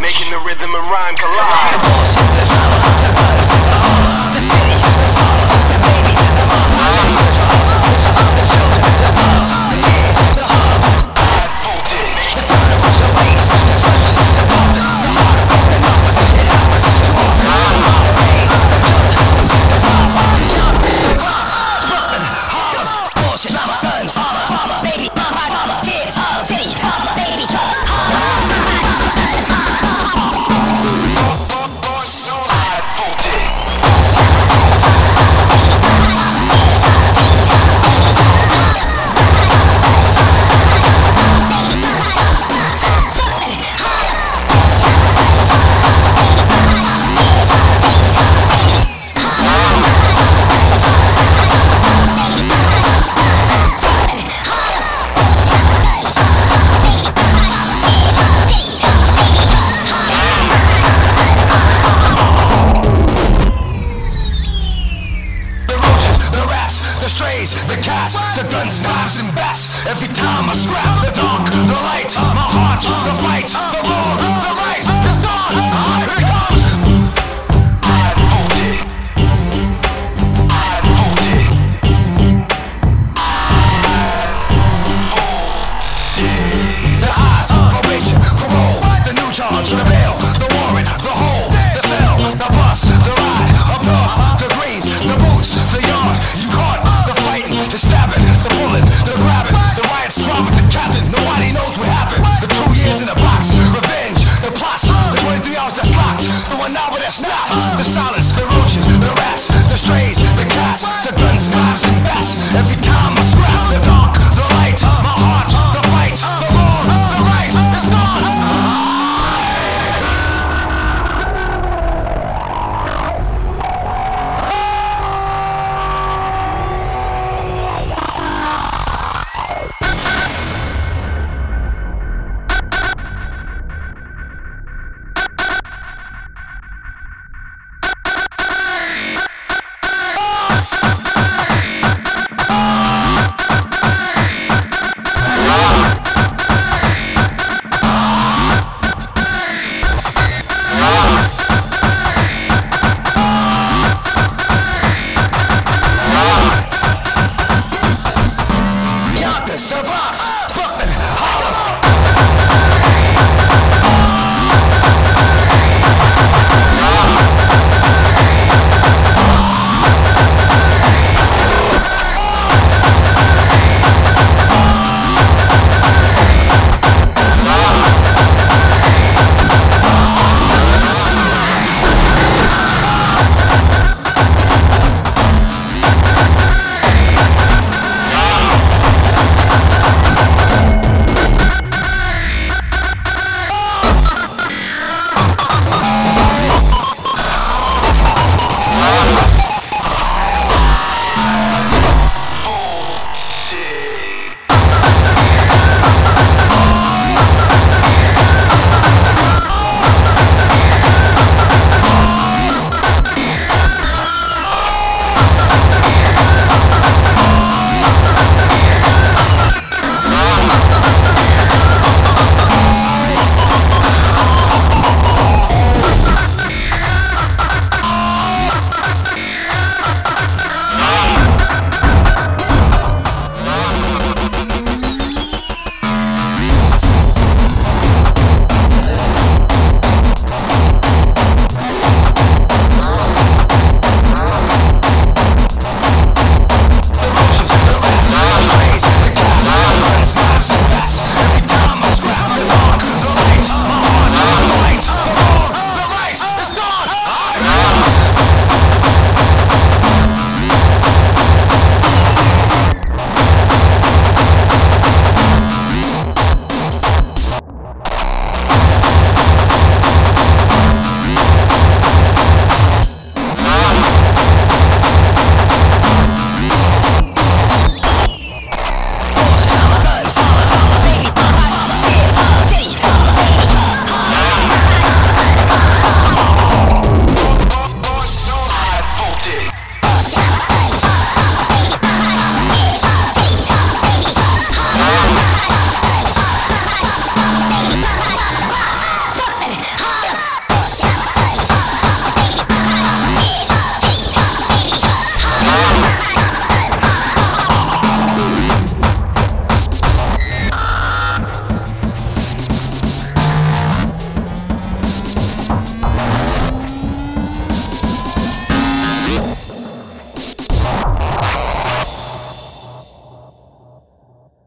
making the rhythm and rhyme collide. Every time I scrap the dark, the light, Solace, ferocious.